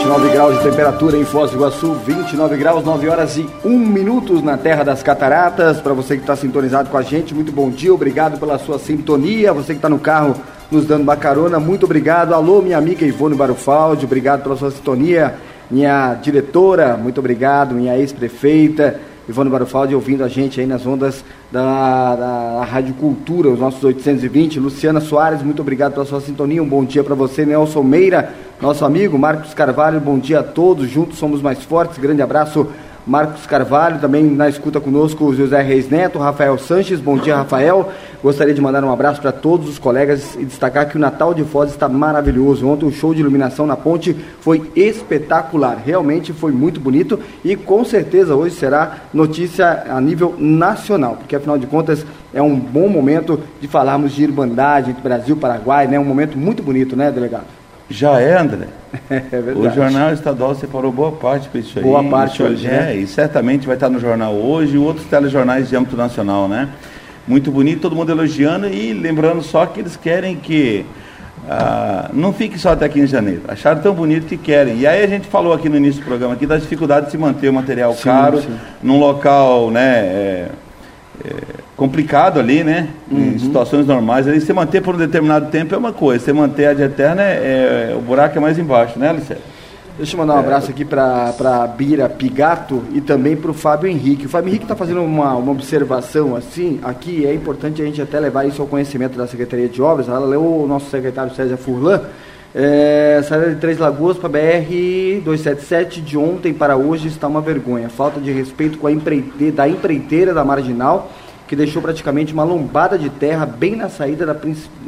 29 graus de temperatura em Foz do Iguaçu, 29 graus, 9 horas e 1 minutos na Terra das Cataratas. Para você que está sintonizado com a gente, muito bom dia, obrigado pela sua sintonia. Você que está no carro nos dando uma carona, muito obrigado. Alô, minha amiga Ivone Barufaldi, obrigado pela sua sintonia. Minha diretora, muito obrigado. Minha ex-prefeita. Ivone Barufaldi ouvindo a gente aí nas ondas da, da Rádio Cultura, os nossos 820. Luciana Soares, muito obrigado pela sua sintonia. Um bom dia para você, Nelson Meira, nosso amigo Marcos Carvalho. Bom dia a todos, juntos somos mais fortes. Grande abraço Marcos Carvalho, também na escuta conosco o José Reis Neto, Rafael Sanches, bom dia Rafael. Gostaria de mandar um abraço para todos os colegas e destacar que o Natal de Foz está maravilhoso. Ontem o show de iluminação na ponte foi espetacular, realmente foi muito bonito e com certeza hoje será notícia a nível nacional, porque afinal de contas é um bom momento de falarmos de irmandade entre Brasil e Paraguai, né? Um momento muito bonito, né, delegado? Já é, André. É o Jornal Estadual separou boa parte para isso aí. Boa parte hoje, é, né? e certamente vai estar no jornal hoje e outros telejornais de âmbito nacional, né? Muito bonito, todo mundo elogiando e lembrando só que eles querem que ah, não fique só até aqui em janeiro. Acharam tão bonito que querem. E aí a gente falou aqui no início do programa aqui das dificuldades de se manter o material sim, caro sim. num local, né? É, é, complicado ali, né? Uhum. Em situações normais. Ali, você manter por um determinado tempo é uma coisa, você manter a de eterna, é, é, o buraco é mais embaixo, né, Alice? Deixa eu mandar um é. abraço aqui para a Bira Pigato e também para o Fábio Henrique. O Fábio Henrique está fazendo uma, uma observação assim, aqui é importante a gente até levar isso ao conhecimento da Secretaria de Obras. Ela leu o nosso secretário César Furlan. É, saída de Três Lagoas para BR 277 de ontem para hoje está uma vergonha. Falta de respeito com a empreiteira, da empreiteira da Marginal que deixou praticamente uma lombada de terra bem na saída, da,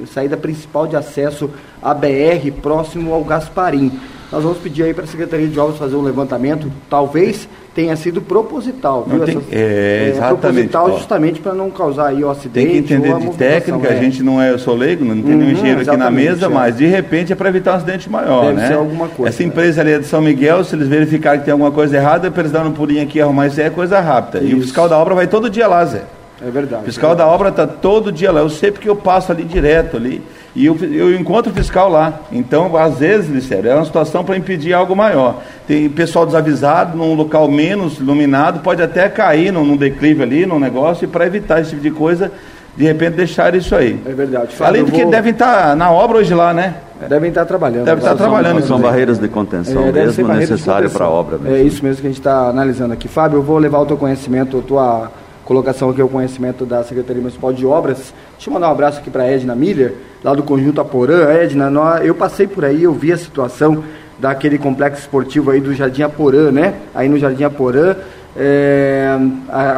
saída principal de acesso à BR, próximo ao Gasparim. Nós vamos pedir aí para a Secretaria de Obras fazer um levantamento, talvez tenha sido proposital, viu? Tem, é, exatamente. É, proposital justamente para não causar aí o acidente. Tem que entender de técnica, é. a gente não é, eu sou leigo, não tem uhum, nenhum engenheiro aqui na mesa, é. mas de repente é para evitar um acidente maior, Deve né? ser alguma coisa. Essa empresa ali é de São Miguel, se eles verificarem que tem alguma coisa errada, para eles darem um pulinho aqui e arrumar isso aí é coisa rápida. Isso. E o fiscal da obra vai todo dia lá, Zé. É verdade. O fiscal é da obra está todo dia lá. Eu sei porque eu passo ali direto ali. E eu, eu encontro o fiscal lá. Então, às vezes, Licério, é uma situação para impedir algo maior. Tem pessoal desavisado, num local menos iluminado, pode até cair num, num declive ali, num negócio, e para evitar esse tipo de coisa, de repente deixar isso aí. É verdade. Fábio, Além de que vou... devem estar tá na obra hoje lá, né? Devem estar trabalhando. Devem estar trabalhando. São, são barreiras de contenção é, mesmo necessárias para a obra. Mesmo. É isso mesmo que a gente está analisando aqui. Fábio, eu vou levar o teu conhecimento, a tua colocação aqui ao conhecimento da Secretaria Municipal de Obras. Deixa eu mandar um abraço aqui para a Edna Miller, lá do Conjunto Aporã. Edna, nós, eu passei por aí, eu vi a situação daquele complexo esportivo aí do Jardim Aporã, né? Aí no Jardim Aporã, é,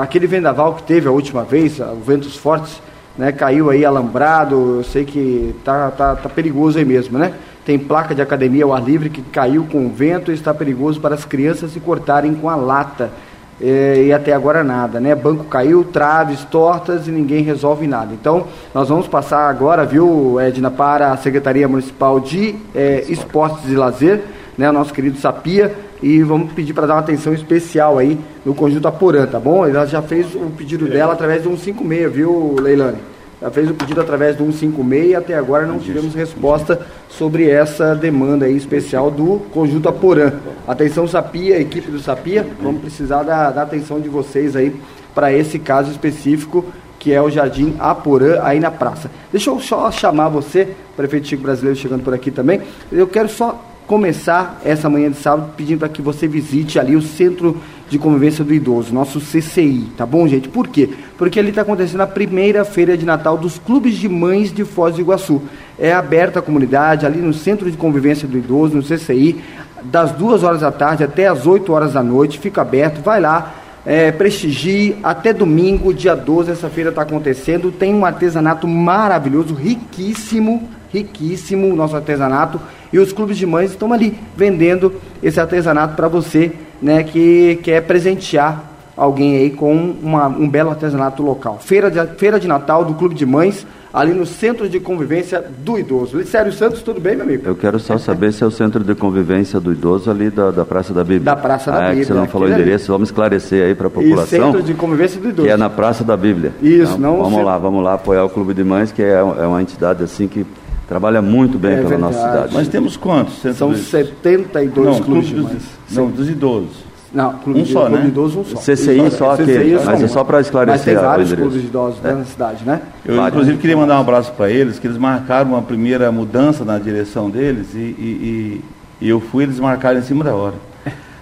aquele vendaval que teve a última vez, os ventos fortes, né? Caiu aí alambrado, eu sei que tá, tá, tá perigoso aí mesmo, né? Tem placa de academia ao ar livre que caiu com o vento e está perigoso para as crianças se cortarem com a lata e até agora nada, né? Banco caiu, traves tortas e ninguém resolve nada. Então, nós vamos passar agora, viu, Edna, para a Secretaria Municipal de é, Esportes e Lazer, né? O nosso querido Sapia, e vamos pedir para dar uma atenção especial aí no Conjunto Aporã, tá bom? Ela já fez o pedido dela através do 156, viu, Leilane? Fez o pedido através do 156 e até agora não tivemos resposta sobre essa demanda aí especial do Conjunto Aporã. Atenção Sapia, equipe do Sapia, vamos precisar da, da atenção de vocês aí para esse caso específico que é o Jardim Aporã, aí na praça. Deixa eu só chamar você, prefeito Chico Brasileiro chegando por aqui também. Eu quero só começar essa manhã de sábado pedindo para que você visite ali o Centro de Convivência do Idoso, nosso CCI, tá bom, gente? Por quê? Porque ali está acontecendo a primeira feira de Natal dos clubes de mães de Foz do Iguaçu. É aberta a comunidade, ali no Centro de Convivência do Idoso, no CCI, das duas horas da tarde até as 8 horas da noite, fica aberto, vai lá, é, prestigie, até domingo, dia 12, essa feira está acontecendo, tem um artesanato maravilhoso, riquíssimo, riquíssimo, nosso artesanato, e os clubes de mães estão ali vendendo esse artesanato para você, né, que quer presentear alguém aí com uma, um belo artesanato local. Feira de, Feira de Natal do Clube de Mães, ali no Centro de Convivência do Idoso. Licério Santos, tudo bem, meu amigo? Eu quero só saber se é o Centro de Convivência do Idoso ali da, da Praça da Bíblia. Da Praça da ah, Bíblia. É que você não falou o endereço, vamos esclarecer aí para a população. E Centro de Convivência do Idoso. Que é na Praça da Bíblia. Isso, então, não... Vamos lá, vamos lá apoiar o Clube de Mães, que é, é uma entidade assim que Trabalha muito bem É pela nossa verdade. cidade. Nós temos quantos? São dos- 72 não, clubes dos, não, dos idosos. Não, clube Um de, só, clube né? de idosos um só. CCI só aqui, CCI mas é só pra esclarecer Mas tem vários clubes de idosos né, na cidade, né? Eu, Vários. inclusive, queria mandar um abraço para eles, que eles marcaram uma primeira mudança na direção deles e, e- e- e eu fui, eles marcaram em cima da hora.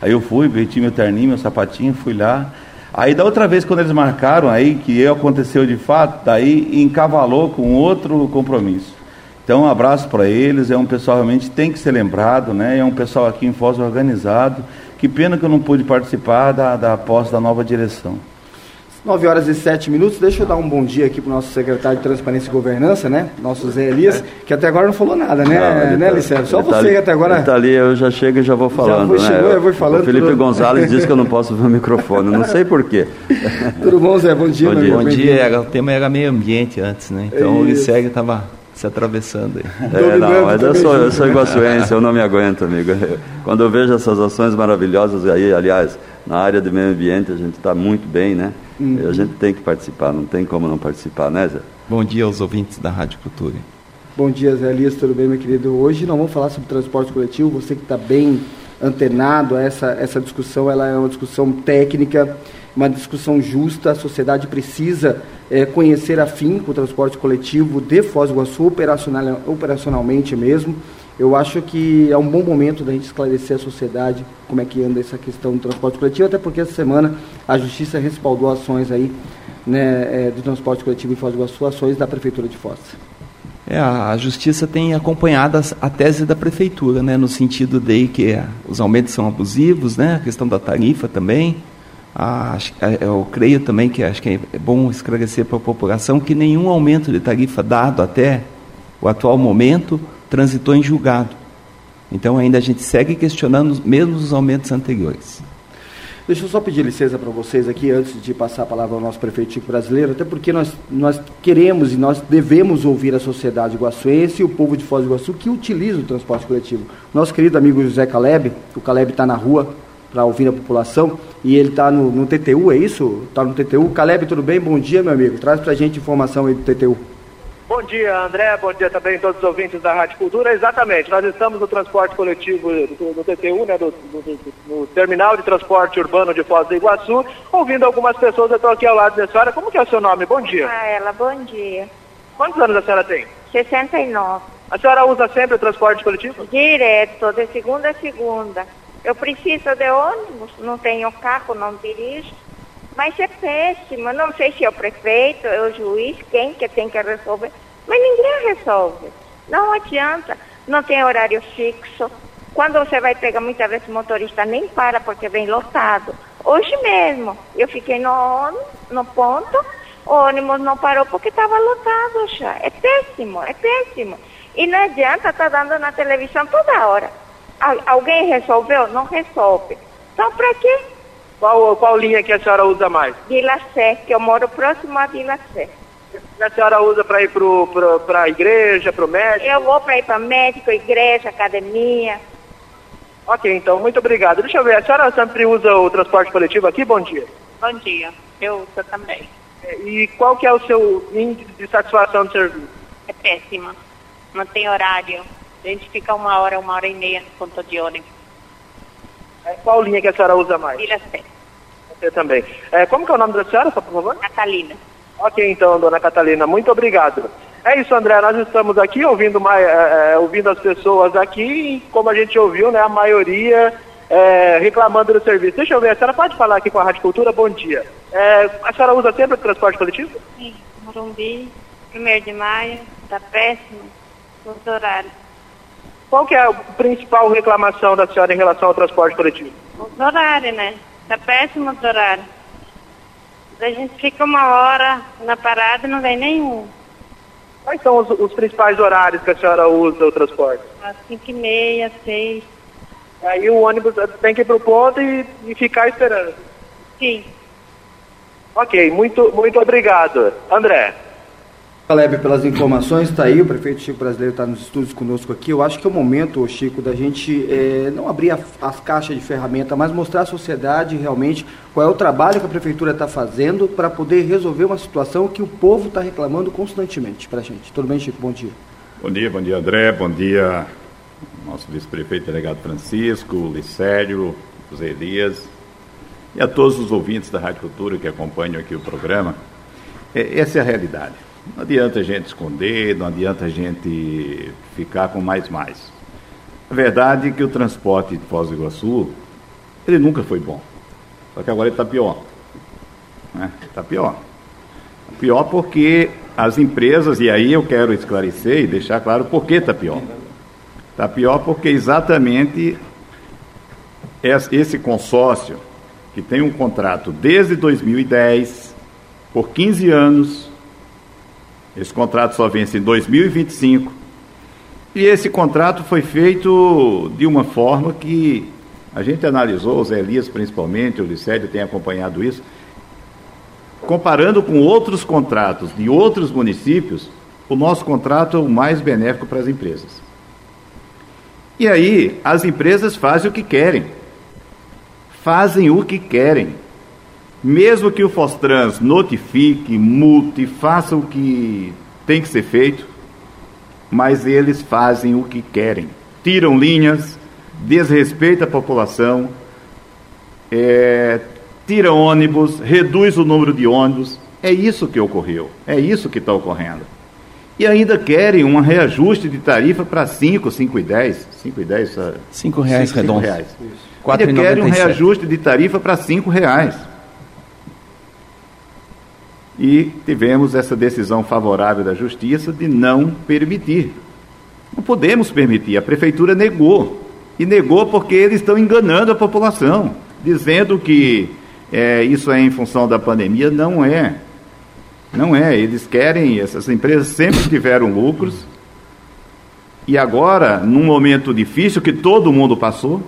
Aí eu fui, vesti meu terninho, meu sapatinho, fui lá. Aí da outra vez, quando eles marcaram, aí que aconteceu de fato, daí encavalou com outro compromisso. Então, um abraço para eles, é um pessoal realmente tem que ser lembrado, né? É um pessoal aqui em Foz organizado. Que pena que eu não pude participar da, da posse da nova direção. 9 horas e 7 minutos. Deixa eu dar um bom dia aqui para o nosso secretário de Transparência e Governança, né? Nosso Zé Elias, que até agora não falou nada, né, Não, ele né, tá-? Só ele tá você ali- que até agora. Ele tá ali, eu já chego e já vou falando. vou né? chegou, eu vou falando O Felipe tudo. Gonzalez disse que eu não posso ver o microfone, não sei porquê. Tudo bom, Zé? Bom dia, Bom meu dia. amigo. Bom dia, era- o tema era meio ambiente antes, né? Então o Liceg estava se atravessando aí. É, não, mas eu sou, eu sou iguaçuense, eu não me aguento, amigo. Quando eu vejo essas ações maravilhosas aí, aliás, na área do meio ambiente, a gente está muito bem, né? Uhum. A gente tem que participar, não tem como não participar, né, Zé? Bom dia aos ouvintes da Rádio Cultura. Bom dia, Zé Elias, tudo bem, meu querido? Hoje nós vamos falar sobre transporte coletivo. Você que está bem antenado a essa, essa discussão, ela é uma discussão técnica, uma discussão justa. A sociedade precisa eh, conhecer a fim o transporte coletivo de Foz do Iguaçu, operacional, operacionalmente mesmo. Eu acho que é um bom momento da gente esclarecer a sociedade como é que anda essa questão do transporte coletivo, até porque essa semana a Justiça respaldou ações aí né, eh, do transporte coletivo em Foz do Iguaçu, ações da Prefeitura de Foz. É, a, Justiça tem acompanhado a, tese da Prefeitura, né? No sentido de que ah, os aumentos são abusivos, né? A questão da tarifa também. Ah, eu creio também que acho que é bom esclarecer para a população que nenhum aumento de tarifa dado até o atual momento transitou em julgado. Então ainda a gente segue questionando mesmo os aumentos anteriores. Deixa eu só pedir licença para vocês aqui, antes de passar a palavra ao nosso prefeito Chico brasileiro, até porque nós, nós queremos e nós devemos ouvir a sociedade iguaçuense e o povo de Foz do Iguaçu que utiliza o transporte coletivo. Nosso querido amigo José Caleb, o Caleb está na rua para ouvir a população e ele está no, no TTU, é isso? Está no TTU. Caleb, tudo bem? Bom dia, meu amigo. Traz para a gente informação aí do TTU. Bom dia, André. Bom dia também a todos os ouvintes da Rádio Cultura. Exatamente, nós estamos no transporte coletivo do, do TTU, né, do, do- do- no Terminal de Transporte Urbano de Foz do Iguaçu, ouvindo algumas pessoas. Eu estou aqui ao lado da senhora. Como que é o seu nome? Bom dia. Ah, ela, bom dia. Quantos anos a senhora tem? 69. A senhora usa sempre o transporte coletivo? Direto, de segunda a segunda. Eu preciso de ônibus, não tenho carro, não dirijo. Mas é péssimo. Não sei se é o prefeito, é o juiz, quem que tem que resolver. Mas ninguém resolve. Não adianta. Não tem horário fixo. Quando você vai pegar, muitas vezes o motorista nem para porque vem lotado. Hoje mesmo, eu fiquei no, no ponto, o ônibus não parou porque estava lotado já. É péssimo, é péssimo. E não adianta estar dando na televisão toda hora. Al- alguém resolveu? Não resolve. Então, para quê? Qual, qual linha que a senhora usa mais? Vila Sé, que eu moro próximo à Vila Sé. A senhora usa para ir para a igreja, para o médico? Eu vou para ir para médico, igreja, academia. Ok, então, muito obrigado. Deixa eu ver, a senhora sempre usa o transporte coletivo aqui? Bom dia. Bom dia, eu uso também. E qual que é o seu índice de satisfação do serviço? É péssima. Não tem horário. A gente fica uma hora, uma hora e meia no ponto de ônibus. É, Qual linha que a senhora usa mais? Vila Sé, Você também. É, como que é o nome da senhora, só por favor? Catalina. Ok, então, dona Catalina, muito obrigado. É isso, André, nós estamos aqui ouvindo, mai- é, é, ouvindo as pessoas aqui e, como a gente ouviu, né, a maioria é, reclamando do serviço. Deixa eu ver, a senhora pode falar aqui com a Rádio Cultura? Bom dia. É, a senhora usa sempre o transporte coletivo? Sim, Morumbi, 1 de maio, tá péssimo. Os horários. Qual que é a principal reclamação da senhora em relação ao transporte coletivo? Os horários, né? Tá péssimo os horários. A gente fica uma hora na parada e não vem nenhum. Quais são os, os principais horários que a senhora usa o transporte? Às 5 e meia, 6. Aí o ônibus tem que ir para o ponto e, e ficar esperando. Sim. Ok, muito, muito obrigado. André. Caleb, pelas informações, está aí, o prefeito Chico Brasileiro está nos estúdios conosco aqui. Eu acho que é o momento, Chico, da gente eh, não abrir a- as caixas de ferramenta, mas mostrar à sociedade realmente qual é o trabalho que a prefeitura está fazendo para poder resolver uma situação que o povo está reclamando constantemente para a gente. Tudo bem, Chico? Bom dia. Bom dia, bom dia André, bom dia nosso vice-prefeito delegado Francisco, Licério, José Elias e a todos os ouvintes da Rádio Cultura que acompanham aqui o programa. É, essa é a realidade. Não adianta a gente esconder, não adianta a gente ficar com mais mais. A verdade é que o transporte de Foz do Iguaçu, ele nunca foi bom. Só que agora ele está pior. Está né? Tá pior. Tá pior porque as empresas, e aí eu quero esclarecer e deixar claro por que está pior. Está pior porque exatamente esse consórcio, que tem um contrato desde 2010, por 15 anos, esse contrato só vence em 2025, e esse contrato foi feito de uma forma que a gente analisou, o Zé Elias principalmente, o Licédio tem acompanhado isso, comparando com outros contratos de outros municípios, o nosso contrato é o mais benéfico para as empresas. E aí, as empresas fazem o que querem. Fazem o que querem. Mesmo que o Fostrans notifique, multe, faça o que tem que ser feito, mas eles fazem o que querem. Tiram linhas, desrespeitam a população, é, tira ônibus, reduz o número de ônibus. É isso que ocorreu, é isso que está ocorrendo. E ainda querem um reajuste de tarifa para 5, 5 e 10. 5 e 10, 5 reais redondos. Reais. Ainda querem um reajuste de tarifa para 5 reais. E tivemos essa decisão favorável da Justiça de não permitir. Não podemos permitir. A Prefeitura negou. E negou porque eles estão enganando a população, dizendo que é, isso é em função da pandemia, não é. Não é. Eles querem, essas empresas sempre tiveram lucros. E agora, num momento difícil que todo mundo passou,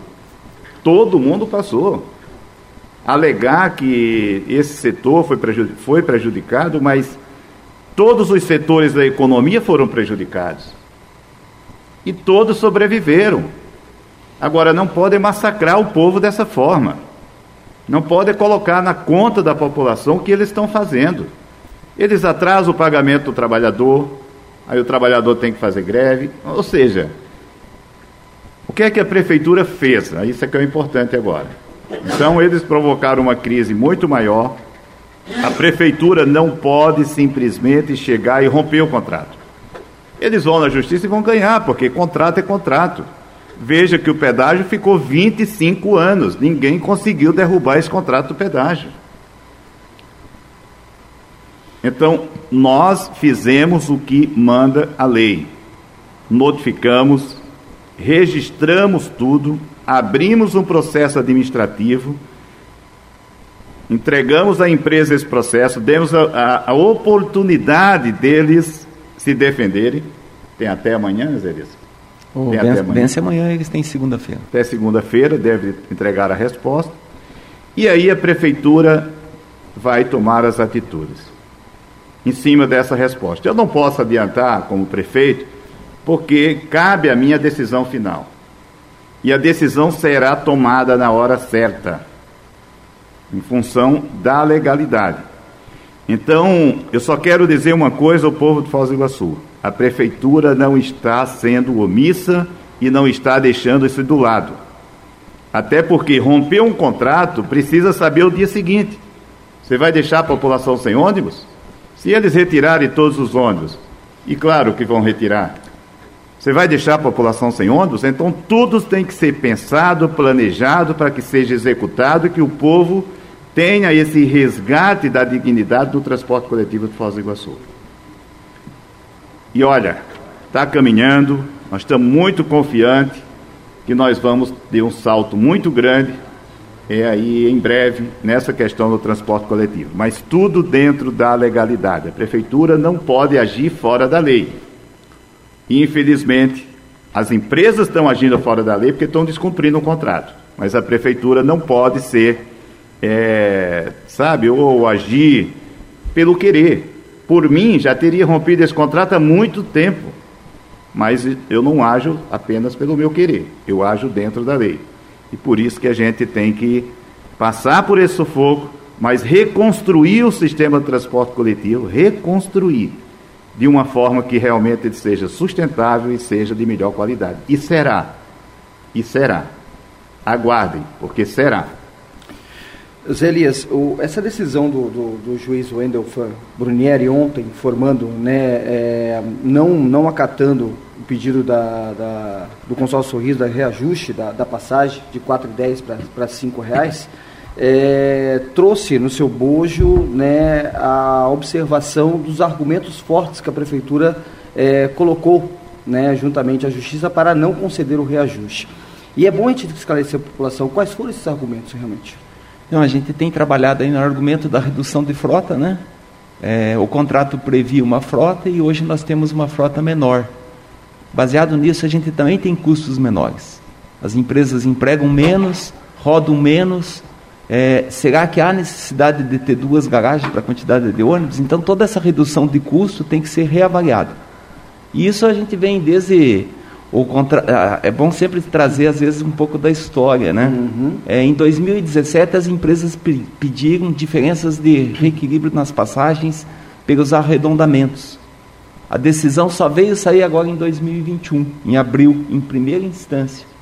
todo mundo passou. Alegar que esse setor foi, prejudicado, foi prejudicado, mas todos os setores da economia foram prejudicados. E todos sobreviveram. Agora, não podem massacrar o povo dessa forma. Não pode colocar na conta da população o que eles estão fazendo. Eles atrasam o pagamento do trabalhador, aí o trabalhador tem que fazer greve. Ou seja, o que é que a prefeitura fez? Isso é que é o importante agora. Então, eles provocaram uma crise muito maior. A prefeitura não pode simplesmente chegar e romper o contrato. Eles vão na justiça e vão ganhar, porque contrato é contrato. Veja que o pedágio ficou 25 anos, ninguém conseguiu derrubar esse contrato do pedágio. Então, nós fizemos o que manda a lei. Notificamos, registramos tudo, abrimos um processo administrativo, entregamos à empresa esse processo, demos a, a, a oportunidade deles se defenderem. Tem até amanhã, Zé Elias? Oh, vence, até amanhã. vence amanhã, eles têm segunda-feira. Até segunda-feira deve entregar a resposta. E aí a prefeitura vai tomar as atitudes em cima dessa resposta. Eu não posso adiantar como prefeito, porque cabe a minha decisão final. E a decisão será tomada na hora certa, em função da legalidade. Então, eu só quero dizer uma coisa ao povo de Foz do Iguaçu: a prefeitura não está sendo omissa e não está deixando isso do lado. Até porque romper um contrato precisa saber o dia seguinte. Você vai deixar a população sem ônibus? Se eles retirarem todos os ônibus, e claro que vão retirar, você vai deixar a população sem ônibus? Então tudo tem que ser pensado, planejado para que seja executado e que o povo tenha esse resgate da dignidade do transporte coletivo de Foz do Iguaçu. E olha, está caminhando, nós estamos muito confiantes que nós vamos ter um salto muito grande é aí em breve nessa questão do transporte coletivo. Mas tudo dentro da legalidade. A prefeitura não pode agir fora da lei. Infelizmente, as empresas estão agindo fora da lei porque estão descumprindo o contrato. Mas a prefeitura não pode ser é, sabe, ou agir pelo querer. Por mim, já teria rompido esse contrato há muito tempo. Mas eu não ajo apenas pelo meu querer, eu ajo dentro da lei. E por isso que a gente tem que passar por esse sufoco, mas reconstruir o sistema de transporte coletivo, reconstruir. De uma forma que realmente ele seja sustentável e seja de melhor qualidade. E será. E será. Aguardem, porque será. Zé Elias, o, essa decisão do, do, do juiz Wendel Brunieri ontem, informando, né, é, não, não acatando o pedido da, da, do consórcio Sorriso, da reajuste da, da passagem de R$ 4,10 para R$ reais, é, trouxe no seu bojo né, a observação dos argumentos fortes que a prefeitura é, colocou né, juntamente à justiça para não conceder o reajuste. E é bom a gente esclarecer a população quais foram esses argumentos realmente. Então, a gente tem trabalhado aí no argumento da redução de frota, né? É, o contrato previa uma frota e hoje nós temos uma frota menor. Baseado nisso, a gente também tem custos menores. As empresas empregam menos, rodam menos. É, será que há necessidade de ter duas garagens para a quantidade de ônibus? Então, toda essa redução de custo tem que ser reavaliada. E isso a gente vem desde o contra... é bom sempre trazer às vezes um pouco da história, né? Uhum. É, em 2017 as empresas pediram diferenças de reequilíbrio nas passagens pelos arredondamentos. A decisão só veio sair agora em 2021, em abril, em primeira instância.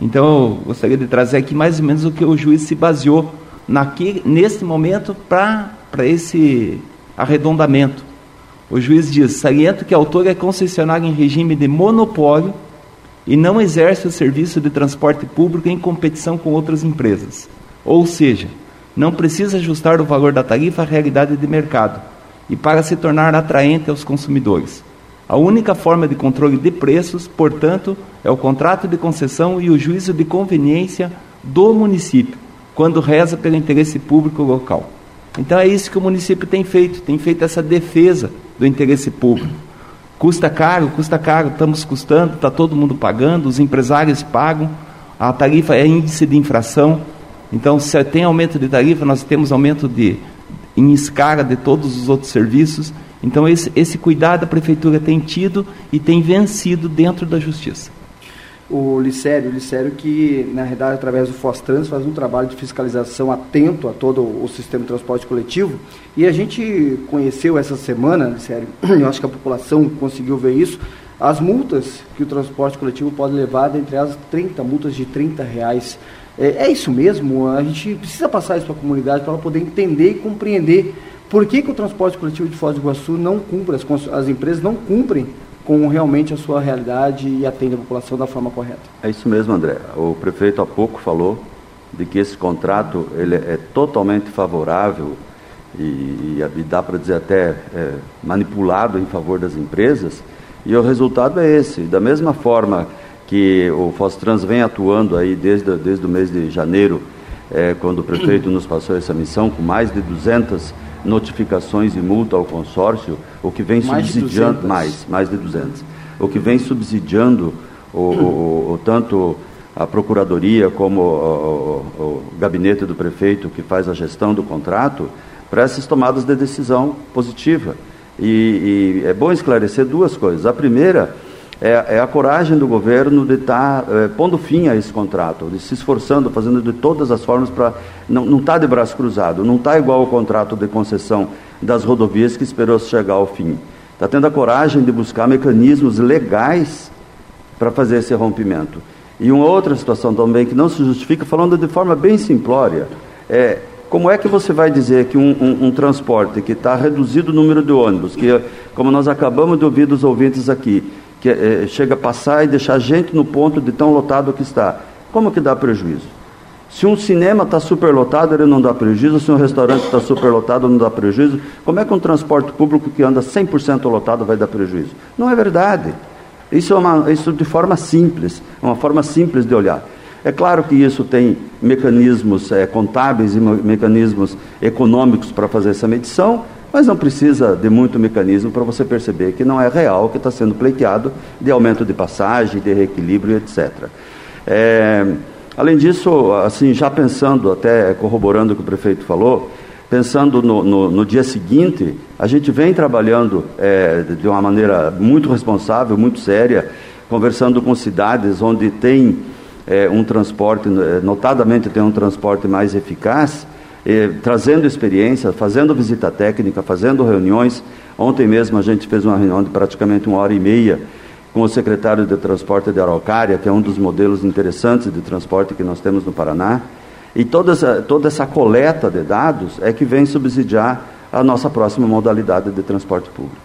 Então eu gostaria de trazer aqui mais ou menos o que o juiz se baseou naquele, nesse momento para esse arredondamento. O juiz diz: saliento que a autora é concessionária em regime de monopólio e não exerce o serviço de transporte público em competição com outras empresas. Ou seja, não precisa ajustar o valor da tarifa à realidade de mercado e para se tornar atraente aos consumidores. A única forma de controle de preços, portanto, é o contrato de concessão e o juízo de conveniência do município, quando reza pelo interesse público local. Então é isso que o município tem feito, tem feito essa defesa do interesse público. Custa caro, custa caro, estamos custando, está todo mundo pagando, os empresários pagam, a tarifa é índice de infração. Então, se tem aumento de tarifa, nós temos aumento de em escala de todos os outros serviços. Então, esse, esse cuidado a prefeitura tem tido e tem vencido dentro da justiça o Licério, o Licério que, na realidade, através do Fostrans, faz um trabalho de fiscalização atento a todo o sistema de transporte coletivo. E a gente conheceu essa semana, Licério, eu acho que a população conseguiu ver isso, as multas que o transporte coletivo pode levar, entre as 30 multas de 30 reais. É, é isso mesmo? A gente precisa passar isso para a comunidade para ela poder entender e compreender por que, que o transporte coletivo de Foz do Iguaçu não cumpre, as, as empresas não cumprem com realmente a sua realidade e atende a população da forma correta. É isso mesmo, André. O prefeito há pouco falou de que esse contrato ele é totalmente favorável e, e, e dá para dizer até é, manipulado em favor das empresas e o resultado é esse. Da mesma forma que o Fostrans vem atuando aí desde, desde o mês de janeiro, é, quando o prefeito nos passou essa missão, com mais de 200 notificações e multa ao consórcio, o que vem mais subsidiando mais, mais de 200. O que vem subsidiando o, o, o tanto a procuradoria como o, o, gabinete do prefeito que faz a gestão do contrato para essas tomadas de decisão positiva. E, e é bom esclarecer duas coisas. A primeira é, é a coragem do governo de estar tá, é, pondo fim a esse contrato, de se esforçando, fazendo de todas as formas para. Não está de braço cruzado, não está igual o contrato de concessão das rodovias que esperou chegar ao fim. Está tendo a coragem de buscar mecanismos legais para fazer esse rompimento. E uma outra situação também que não se justifica, falando de forma bem simplória, é como é que você vai dizer que um, um, um transporte que está reduzido o número de ônibus, que como nós acabamos de ouvir dos ouvintes aqui, que é, chega a passar e deixar gente no ponto de tão lotado que está. Como que dá prejuízo? Se um cinema está superlotado, ele não dá prejuízo. Se um restaurante está superlotado, não dá prejuízo. Como é que um transporte público que anda 100% lotado vai dar prejuízo? Não é verdade. Isso é uma, isso de forma simples, é uma forma simples de olhar. É claro que isso tem mecanismos é, contábeis e mecanismos econômicos para fazer essa medição, mas não precisa de muito mecanismo para você perceber que não é real o que está sendo pleiteado de aumento de passagem, de reequilíbrio, etc. É, além disso, assim, já pensando, até corroborando o que o prefeito falou, pensando no, no, no dia seguinte, a gente vem trabalhando é, de uma maneira muito responsável, muito séria, conversando com cidades onde tem é, um transporte, notadamente tem um transporte mais eficaz, eh, trazendo experiência, fazendo visita técnica, fazendo reuniões. Ontem mesmo a gente fez uma reunião de praticamente uma hora e meia com o secretário de Transporte de Araucária, que é um dos modelos interessantes de transporte que nós temos no Paraná. E toda essa, toda essa coleta de dados é que vem subsidiar a nossa próxima modalidade de transporte público.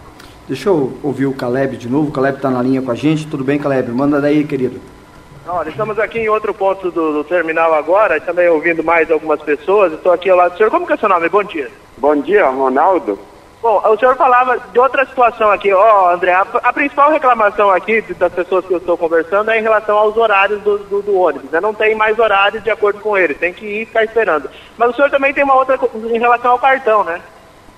Deixa eu ouvir o Caleb de novo. O Caleb está na linha com a gente. Tudo bem, Caleb? Manda daí, querido. Olha, estamos aqui em outro ponto do, do terminal agora, também ouvindo mais algumas pessoas. Estou aqui ao lado do senhor. Como que é seu nome? Bom dia. Bom dia, Ronaldo. Bom, o senhor falava de outra situação aqui. Ó, oh, André, a, a, principal reclamação aqui das pessoas que eu estou conversando é em relação aos horários do, do, do ônibus. Né? Não tem mais horários de acordo com eles, tem que ir ficar esperando. Mas o senhor também tem uma outra em relação ao cartão, né?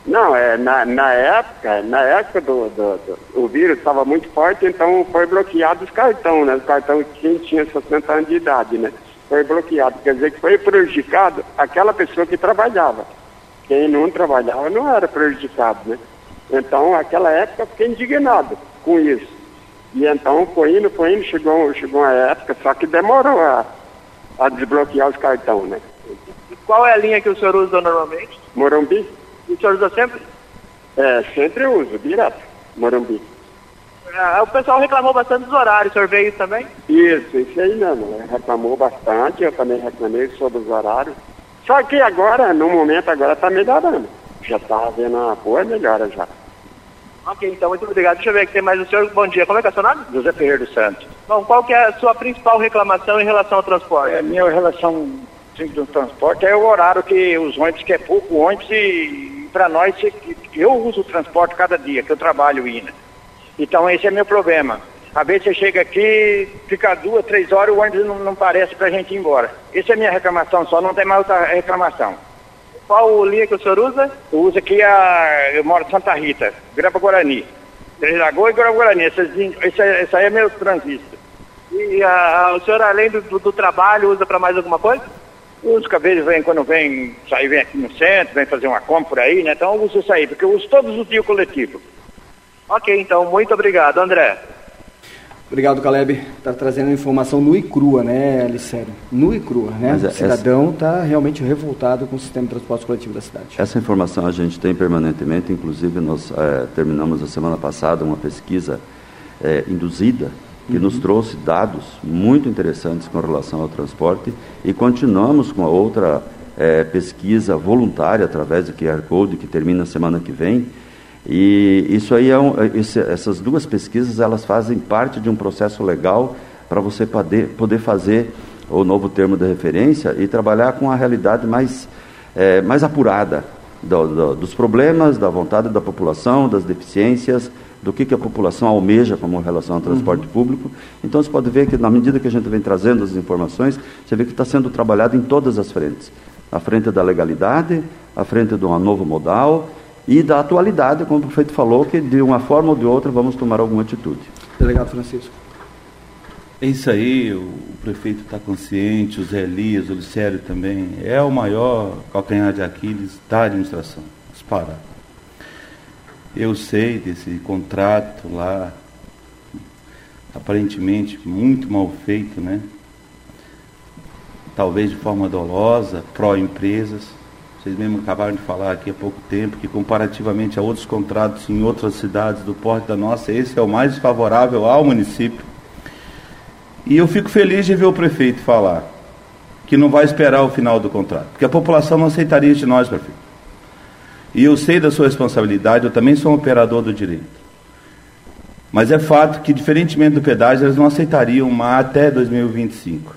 Não, é, na, na época, na época do, do, do o vírus estava muito forte, então foi bloqueado os cartões, né? Os cartões quem tinha 60 anos de idade, né? Foi bloqueado. Quer dizer que foi prejudicado aquela pessoa que trabalhava. Quem não trabalhava não era prejudicado, né? Então, naquela época, fiquei indignado com isso. E então foi indo, foi indo, chegou, chegou uma época, só que demorou a, a desbloquear os cartões, né? E qual é a linha que o senhor usa normalmente? Morumbi. E o senhor usa sempre? É, sempre uso, direto, Morumbi. Ah, o pessoal reclamou bastante dos horários, o senhor vê isso também? Isso, isso aí mesmo, né? reclamou bastante, eu também reclamei sobre os horários. Só que agora, no momento, agora está melhorando. Já está havendo uma boa melhora já. Ok, então, muito obrigado. Deixa eu ver aqui, tem mais o senhor. Bom dia, como é que é o seu nome? José Ferreira dos Santos. Bom, qual que é a sua principal reclamação em relação ao transporte? É, a minha relação do transporte é o horário que os ônibus, que é pouco ônibus e para nós, eu uso o transporte cada dia, que eu trabalho ainda. Então esse é meu problema. Às vezes você chega aqui, fica duas, três horas, o ônibus não, não parece para a gente ir embora. Essa é a minha reclamação, só não tem mais outra reclamação. Qual linha que o senhor usa? Eu uso aqui a. Eu moro em Santa Rita, Grapa Guarani. Três Lagoas e Grapa Guarani. Esse, esse aí é meu transista. E a, o senhor, além do, do trabalho, usa para mais alguma coisa? Os cabelos vêm quando vem sair, vem aqui no centro, vem fazer uma compra por aí, né? Então eu uso isso aí, porque eu uso todos os dias coletivo. Ok, então, muito obrigado, André. Obrigado, Caleb. Está trazendo informação nua e crua, né, Alicério? Nua e crua, né? o cidadão está essa... realmente revoltado com o sistema de transporte coletivo da cidade. Essa informação a gente tem permanentemente, inclusive nós é, terminamos a semana passada uma pesquisa é, induzida que uhum. nos trouxe dados muito interessantes com relação ao transporte e continuamos com a outra é, pesquisa voluntária através do QR Code que termina semana que vem e isso aí é um, esse, essas duas pesquisas elas fazem parte de um processo legal para você poder, poder fazer o novo termo de referência e trabalhar com a realidade mais, é, mais apurada do, do, dos problemas, da vontade da população, das deficiências, do que, que a população almeja como relação ao transporte uhum. público. Então você pode ver que na medida que a gente vem trazendo as informações, você vê que está sendo trabalhado em todas as frentes. A frente da legalidade, a frente de um novo modal, e da atualidade, como o prefeito falou, que de uma forma ou de outra vamos tomar alguma atitude. Delegado Francisco. É isso aí, o prefeito está consciente, o Zé Elias, o Licério também. É o maior calcanhar de Aquiles da administração, disparado. Eu sei desse contrato lá, aparentemente muito mal feito, né? Talvez de forma dolosa, pró-empresas vocês mesmo acabaram de falar aqui há pouco tempo que, comparativamente a outros contratos em outras cidades do porte da nossa, esse é o mais favorável ao município. E eu fico feliz de ver o prefeito falar que não vai esperar o final do contrato, porque a população não aceitaria de nós, prefeito. E eu sei da sua responsabilidade, eu também sou um operador do direito. Mas é fato que, diferentemente do pedágio, eles não aceitariam uma até 2025.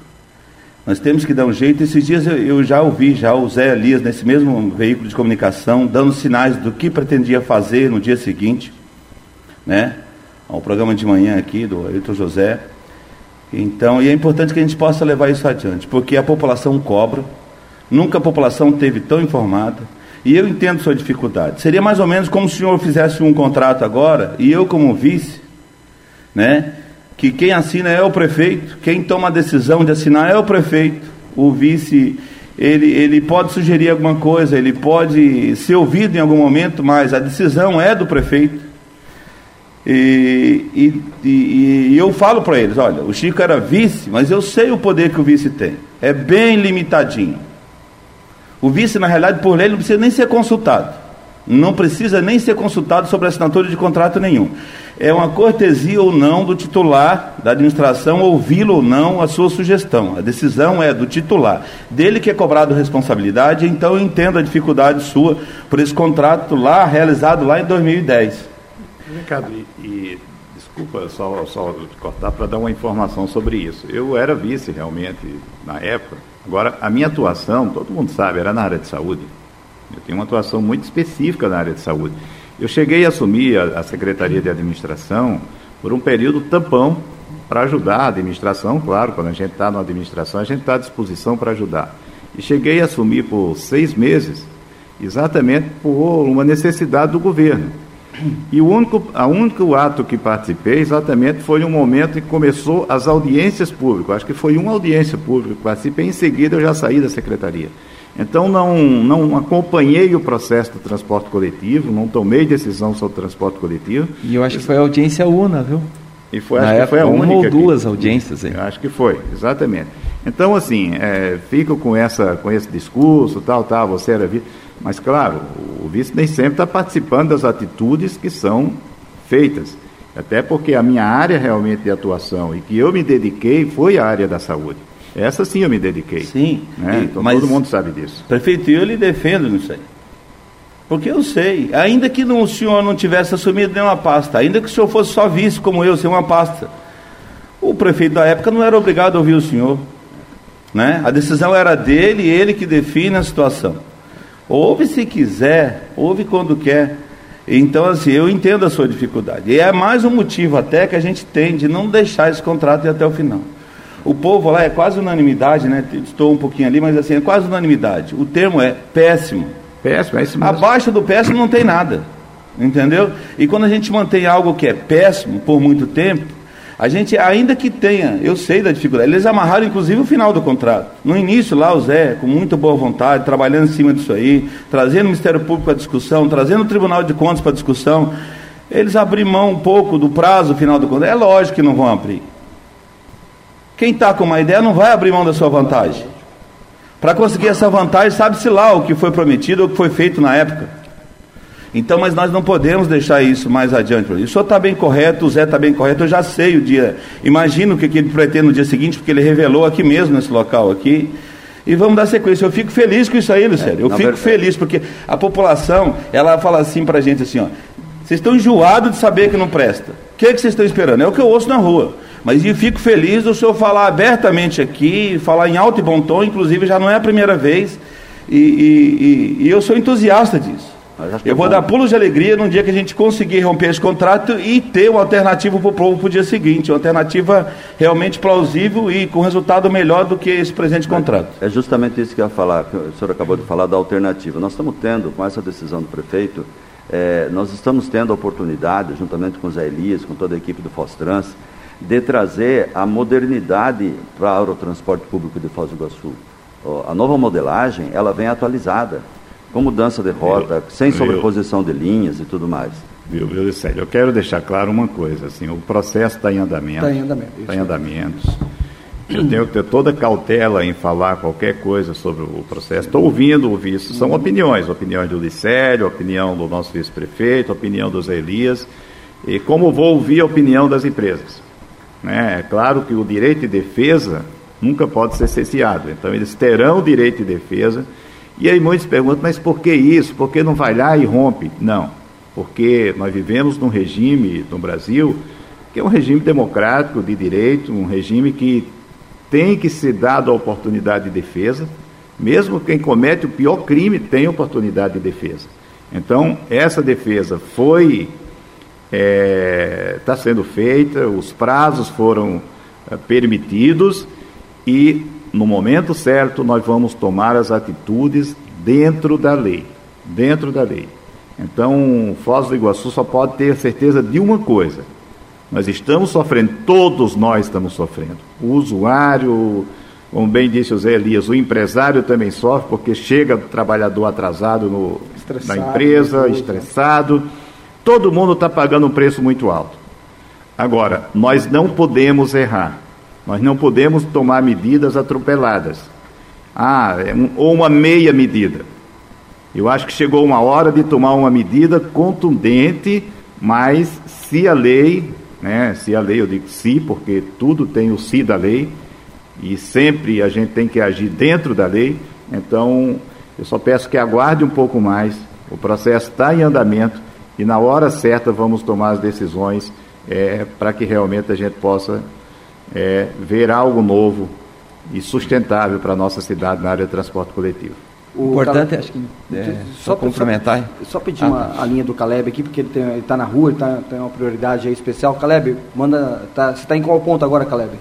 Nós temos que dar um jeito. Esses dias eu, eu, já ouvi já o Zé Elias, nesse mesmo veículo de comunicação, dando sinais do que pretendia fazer no dia seguinte, né? Ao programa de manhã aqui do Ailton José. Então, e é importante que a gente possa levar isso adiante, porque a população cobra, nunca a população teve tão informada, e eu entendo sua dificuldade. Seria mais ou menos como se o senhor fizesse um contrato agora, e eu como vice, né? que quem assina é o prefeito, quem toma a decisão de assinar é o prefeito. O vice, ele, ele pode sugerir alguma coisa, ele pode ser ouvido em algum momento, mas a decisão é do prefeito. E, e, e, e eu falo para eles: olha, o Chico era vice, mas eu sei o poder que o vice tem, é bem limitadinho. O vice, na realidade, por lei, não precisa nem ser consultado. Não precisa nem ser consultado sobre assinatura de contrato nenhum. É uma cortesia ou não do titular da administração ouvi-lo ou não a sua sugestão. A decisão é do titular. Dele que é cobrado responsabilidade, então eu entendo a dificuldade sua por esse contrato lá, realizado lá em 2010. Ricardo, e, e desculpa só, só cortar para dar uma informação sobre isso. Eu era vice realmente na época. Agora, a minha atuação, todo mundo sabe, era na área de saúde. Eu tenho uma atuação muito específica na área de saúde. Eu cheguei a assumir a, a Secretaria de Administração por um período tampão para ajudar a administração, claro, quando a gente está na administração, a gente está à disposição para ajudar. E cheguei a assumir por seis meses, exatamente por uma necessidade do governo. E o único, a único ato que participei exatamente foi um momento em que começou as audiências públicas. Acho que foi uma audiência pública que participei, em seguida eu já saí da secretaria. Então não, não acompanhei o processo do transporte coletivo, não tomei decisão sobre o transporte coletivo. E eu acho que foi a audiência una, viu? E foi, acho que foi a única. Uma ou duas audiências aí. Acho que foi, exatamente. Então, assim, é, fico com, essa, com esse discurso, tal, tal, você era. Mas, claro, o vice nem sempre está participando das atitudes que são feitas. Até porque a minha área realmente de atuação e que eu me dediquei foi a área da saúde. Essa sim eu me dediquei. Sim. Né? Então todo mundo sabe disso. Prefeito, eu lhe defendo nisso aí. Porque eu sei, ainda que não, o senhor não tivesse assumido nenhuma pasta, ainda que o senhor fosse só vice como eu, sem uma pasta, o prefeito da época não era obrigado a ouvir o senhor. Né? A decisão era dele, ele que define a situação. Ouve se quiser, ouve quando quer. Então, assim, eu entendo a sua dificuldade. E é mais um motivo até que a gente tem de não deixar esse contrato ir até o final. O povo lá é quase unanimidade, né? Estou um pouquinho ali, mas assim, é quase unanimidade. O termo é péssimo. Péssimo, é isso mesmo. Abaixo do péssimo não tem nada. Entendeu? E quando a gente mantém algo que é péssimo por muito tempo, a gente, ainda que tenha, eu sei da dificuldade, eles amarraram inclusive o final do contrato. No início, lá, o Zé, com muita boa vontade, trabalhando em cima disso aí, trazendo o Ministério Público para discussão, trazendo o Tribunal de Contas para discussão, eles abriram mão um pouco do prazo final do contrato. É lógico que não vão abrir. Quem está com uma ideia não vai abrir mão da sua vantagem. Para conseguir essa vantagem, sabe-se lá o que foi prometido ou o que foi feito na época. Então, mas nós não podemos deixar isso mais adiante. O senhor está bem correto, o Zé está bem correto, eu já sei o dia. Imagino o que ele pretende no dia seguinte, porque ele revelou aqui mesmo, nesse local aqui. E vamos dar sequência. Eu fico feliz com isso aí, Lucélio. É, eu fico verdade. feliz, porque a população, ela fala assim para a gente assim, ó. Vocês estão enjoados de saber que não presta. O que, é que vocês estão esperando? É o que eu ouço na rua. Mas eu fico feliz do senhor falar abertamente aqui, falar em alto e bom tom, inclusive já não é a primeira vez, e, e, e, e eu sou entusiasta disso. Eu vou dar pulos de alegria no dia que a gente conseguir romper esse contrato e ter uma alternativa para o povo para o dia seguinte, uma alternativa realmente plausível e com resultado melhor do que esse presente contrato. É justamente isso que eu ia falar, que o senhor acabou de falar da alternativa. Nós estamos tendo, com essa decisão do prefeito, é, nós estamos tendo a oportunidade, juntamente com o Zé Elias, com toda a equipe do Fostrans, de trazer a modernidade para o transporte público de Foz do Iguaçu. A nova modelagem, ela vem atualizada, com mudança de rota, eu, sem sobreposição eu, de linhas e tudo mais. Viu, viu, Célio? Eu quero deixar claro uma coisa, assim, o processo está em andamento. Está em andamento. Está em andamentos. Eu tenho que ter toda cautela em falar qualquer coisa sobre o processo. Estou ouvindo ouvir isso. São opiniões, opiniões do Licério, opinião do nosso vice-prefeito, opinião dos Elias. E como vou ouvir a opinião das empresas. Né? É claro que o direito de defesa nunca pode ser cesseado, então eles terão o direito de defesa. E aí muitos perguntam, mas por que isso? Por que não vai lá e rompe? Não, porque nós vivemos num regime no Brasil que é um regime democrático de direito, um regime que tem que ser dado a oportunidade de defesa, mesmo quem comete o pior crime tem oportunidade de defesa. Então, essa defesa foi está é, tá sendo feita, os prazos foram é, permitidos e no momento certo nós vamos tomar as atitudes dentro da lei, dentro da lei. Então, Foz do Iguaçu só pode ter certeza de uma coisa: nós estamos sofrendo, todos nós estamos sofrendo. O usuário, como bem disse o Zé Elias, o empresário também sofre porque chega o trabalhador atrasado no, na empresa, estressado Todo mundo está pagando um preço muito alto. Agora, nós não podemos errar. Nós não podemos tomar medidas atropeladas. ah, é ou uma meia medida. Eu acho que chegou uma hora de tomar uma medida contundente, mas se a lei, né, se a lei, eu digo se, porque tudo tem o se da lei, e sempre a gente tem que agir dentro da lei, então eu só peço que aguarde um pouco mais, o processo está em andamento e na hora certa vamos tomar as decisões é, para que realmente a gente possa é, ver algo novo e sustentável para a nossa cidade na área de transporte coletivo. O importante, acho que é, só, só complementar. Só, só pedir ah. uma, a linha do Caleb aqui, porque ele está na rua, ele tá, tem uma prioridade aí especial. Caleb, manda. Tá, você está em qual ponto agora, Caleb?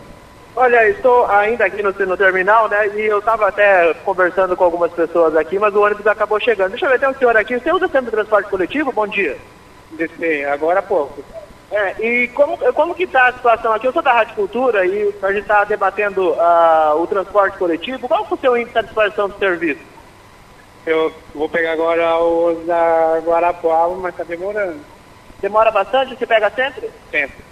Olha, estou ainda aqui no, no terminal, né? E eu estava até conversando com algumas pessoas aqui, mas o ônibus acabou chegando. Deixa eu ver, tem um senhor aqui. Você usa sempre transporte coletivo? Bom dia. Sim, agora há pouco. É, e como, como que está a situação aqui? Eu sou da Rádio Cultura e a gente está debatendo uh, o transporte coletivo. Qual é o seu índice de satisfação do serviço? Eu vou pegar agora os da Guarapuava, mas está demorando. Demora bastante? Você pega sempre? Sempre.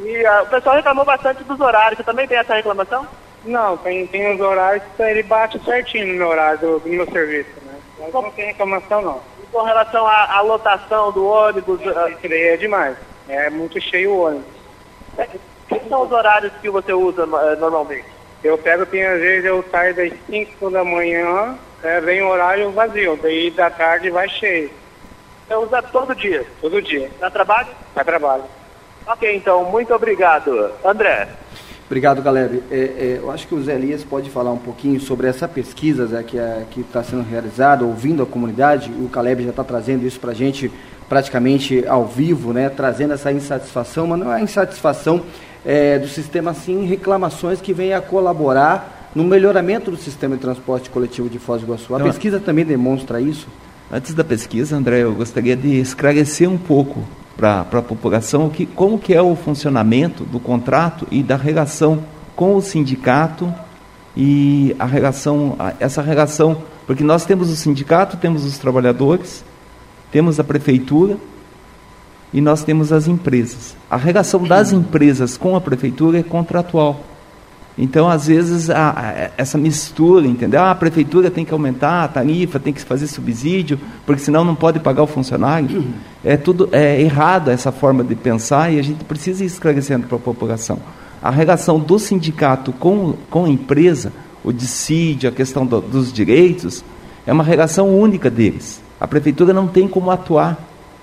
E uh, o pessoal reclamou bastante dos horários. Você também tem essa reclamação? Não, tem, tem os horários que ele bate certinho no meu horário, do, do meu serviço. Né? Mas não tem reclamação, não. E com relação à, à lotação do ônibus? Uh, Isso daí é demais. É muito cheio o ônibus. É, quais são os horários que você usa uh, normalmente? Eu pego, tem às vezes eu saio das 5 da manhã, é, vem horário vazio, daí da tarde vai cheio. Você usa todo dia? Todo dia. Para trabalho? Para trabalho. Ok, então, muito obrigado. André. Obrigado, Caleb. É, é, eu acho que o Zé Elias pode falar um pouquinho sobre essa pesquisa Zé, que é, está sendo realizada, ouvindo a comunidade. O Caleb já está trazendo isso para a gente praticamente ao vivo, né, trazendo essa insatisfação, mas não é a insatisfação é, do sistema, sim reclamações que vêm a colaborar no melhoramento do sistema de transporte coletivo de Foz do Iguaçu. A pesquisa também demonstra isso? Antes da pesquisa, André, eu gostaria de esclarecer um pouco para a população que, como que é o funcionamento do contrato e da relação com o sindicato e a relação, essa relação, porque nós temos o sindicato, temos os trabalhadores, temos a prefeitura e nós temos as empresas. A relação das empresas com a prefeitura é contratual. Então, às vezes, a, a, essa mistura, entendeu? Ah, a prefeitura tem que aumentar a tarifa, tem que fazer subsídio, porque senão não pode pagar o funcionário. É tudo é errado essa forma de pensar e a gente precisa ir esclarecendo para a população. A relação do sindicato com, com a empresa, o dissídio, a questão do, dos direitos, é uma relação única deles. A prefeitura não tem como atuar,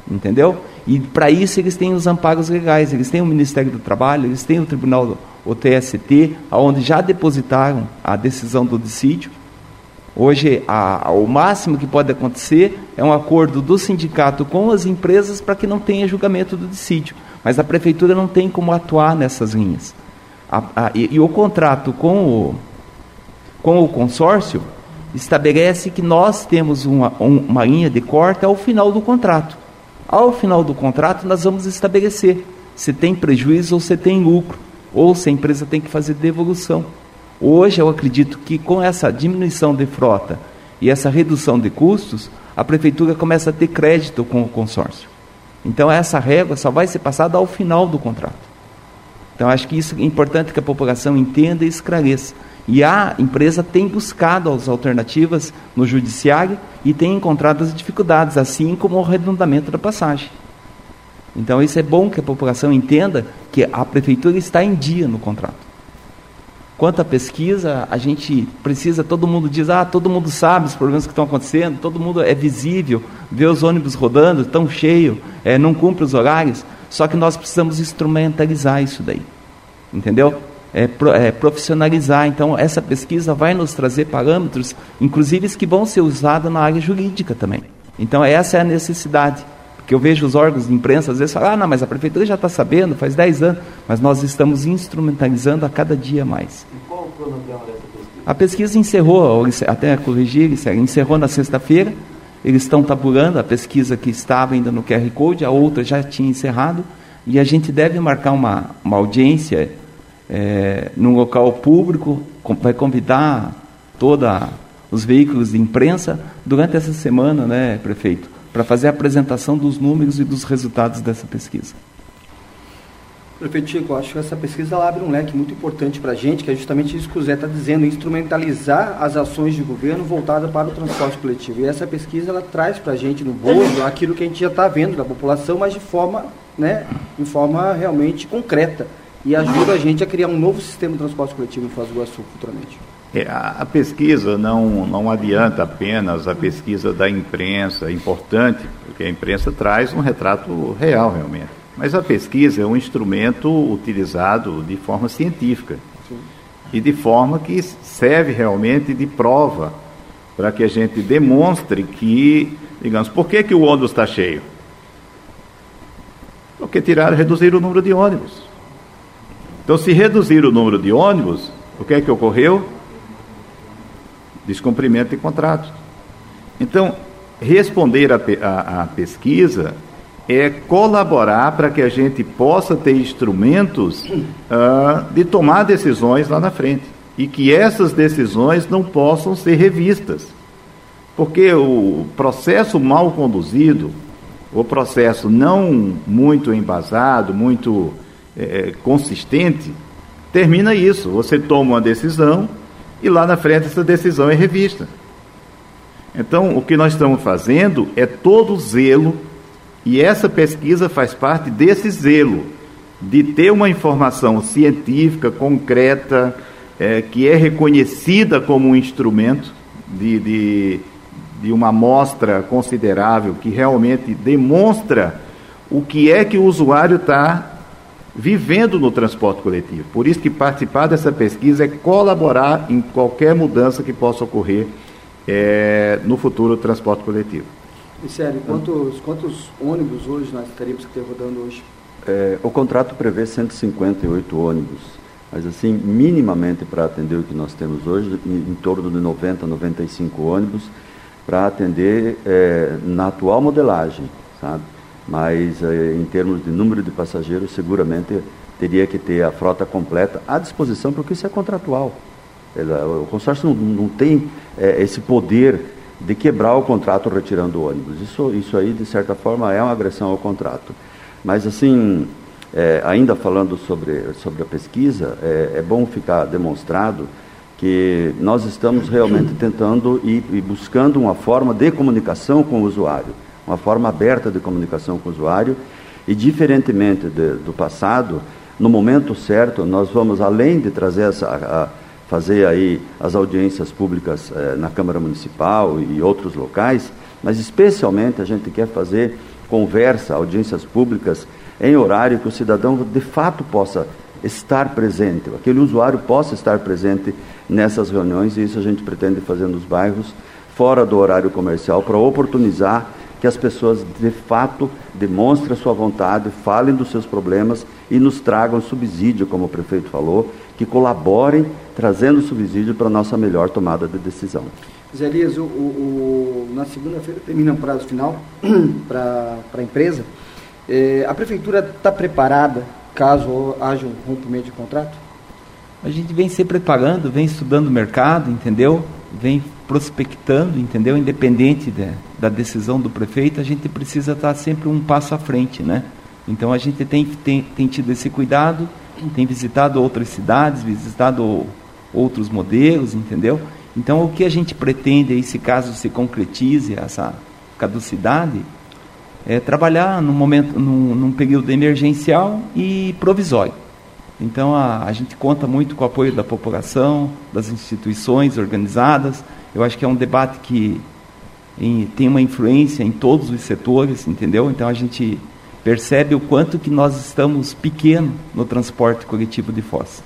entendeu? E para isso eles têm os amparos legais, eles têm o Ministério do Trabalho, eles têm o Tribunal, o TST, onde já depositaram a decisão do dissídio. Hoje, a, a, o máximo que pode acontecer é um acordo do sindicato com as empresas para que não tenha julgamento do dissídio. Mas a prefeitura não tem como atuar nessas linhas. A, e, e o contrato com o, com o consórcio estabelece que nós temos uma, uma linha de corte ao final do contrato. Ao final do contrato, nós vamos estabelecer se tem prejuízo ou se tem lucro, ou se a empresa tem que fazer devolução. Hoje, eu acredito que com essa diminuição de frota e essa redução de custos, a prefeitura começa a ter crédito com o consórcio. Então, essa régua só vai ser passada ao final do contrato. Então, acho que isso é importante que a população entenda e esclareça. E a empresa tem buscado as alternativas no judiciário e tem encontrado as dificuldades, assim como o arredondamento da passagem. Então, isso é bom que a população entenda que a prefeitura está em dia no contrato. Quanto à pesquisa, a gente precisa, todo mundo diz, ah, todo mundo sabe os problemas que estão acontecendo, todo mundo é visível, vê os ônibus rodando, tão cheio, é, não cumpre os horários, só que nós precisamos instrumentalizar isso daí. Entendeu? É, é, profissionalizar. Então, essa pesquisa vai nos trazer parâmetros, inclusive que vão ser usados na área jurídica também. Então, essa é a necessidade. Porque eu vejo os órgãos de imprensa às vezes falar, ah, não, mas a prefeitura já está sabendo, faz 10 anos, mas nós estamos instrumentalizando a cada dia mais. E qual o cronograma dessa pesquisa? A pesquisa encerrou, até corrigir, encerrou na sexta-feira. Eles estão tabulando a pesquisa que estava ainda no QR Code, a outra já tinha encerrado, e a gente deve marcar uma, uma audiência é, num local público, vai convidar todos os veículos de imprensa durante essa semana, né, prefeito, para fazer a apresentação dos números e dos resultados dessa pesquisa. Prefeito Chico, acho que essa pesquisa abre um leque muito importante para a gente, que é justamente isso que o Zé está dizendo, instrumentalizar as ações de governo voltadas para o transporte coletivo. E essa pesquisa ela traz para a gente no bolso aquilo que a gente já está vendo da população, mas de forma, né, de forma realmente concreta. E ajuda a gente a criar um novo sistema de transporte coletivo em Foz do Iguaçu futuramente. É, a, pesquisa não, não adianta apenas a pesquisa da imprensa, é importante, porque a imprensa traz um retrato real realmente. Mas a pesquisa é um instrumento utilizado de forma científica Sim. e de forma que serve realmente de prova para que a gente demonstre que, digamos, por que, que o ônibus está cheio? Porque tiraram, reduzir o número de ônibus. Então, se reduzir o número de ônibus, o que é que ocorreu? Descumprimento de contrato. Então, responder à pesquisa é colaborar para que a gente possa ter instrumentos uh, de tomar decisões lá na frente. E que essas decisões não possam ser revistas. Porque o processo mal conduzido, o processo não muito embasado, muito é, consistente, termina isso. Você toma uma decisão e lá na frente essa decisão é revista. Então, o que nós estamos fazendo é todo zelo e essa pesquisa faz parte desse zelo de ter uma informação científica, concreta, é, que é reconhecida como um instrumento de, de, de uma amostra considerável, que realmente demonstra o que é que o usuário está vivendo no transporte coletivo. Por isso que participar dessa pesquisa é colaborar em qualquer mudança que possa ocorrer é, no futuro do transporte coletivo. E sério, quantos, quantos ônibus hoje nós teríamos que ter rodando hoje? É, o contrato prevê 158 ônibus, mas assim, minimamente para atender o que nós temos hoje, em, em torno de 90, 95 ônibus, para atender é, na atual modelagem, sabe? Mas é, em termos de número de passageiros, seguramente teria que ter a frota completa à disposição, porque isso é contratual. O consórcio não, tem é, esse poder de quebrar o contrato retirando o ônibus. Isso, isso aí, de certa forma, é uma agressão ao contrato. Mas, assim, é, ainda falando sobre, sobre a pesquisa, é, é, bom ficar demonstrado que nós estamos realmente tentando e, e, buscando uma forma de comunicação com o usuário, uma forma aberta de comunicação com o usuário, e diferentemente de, do passado, no momento certo, nós vamos, além de trazer essa, a, fazer aí as audiências públicas eh, na Câmara Municipal e outros locais, mas especialmente a gente quer fazer conversa, audiências públicas em horário que o cidadão de fato possa estar presente, aquele usuário possa estar presente nessas reuniões e isso a gente pretende fazer nos bairros fora do horário comercial para oportunizar que as pessoas de fato demonstrem a sua vontade, falem dos seus problemas e nos tragam subsídio, como o prefeito falou, que colaborem trazendo subsídio para a nossa melhor tomada de decisão. Zé Elias, o, o, na segunda-feira termina o prazo final para a empresa. É, a prefeitura está preparada caso haja um rompimento de contrato? A gente vem se preparando, vem estudando o mercado, entendeu? Vem prospectando, entendeu? Independente de, da decisão do prefeito, a gente precisa estar sempre um passo à frente, né? Então a gente tem, tem, tem tido esse cuidado, tem visitado outras cidades, visitado outros modelos, entendeu? Então, o que a gente pretende aí, se caso se concretize essa caducidade, é trabalhar num momento, num, num período emergencial e provisório. Então, a, a gente conta muito com o apoio da população, das instituições organizadas. Eu acho que é um debate que em, tem uma influência em todos os setores, entendeu? Então, a gente percebe o quanto que nós estamos pequeno no transporte coletivo de Foz.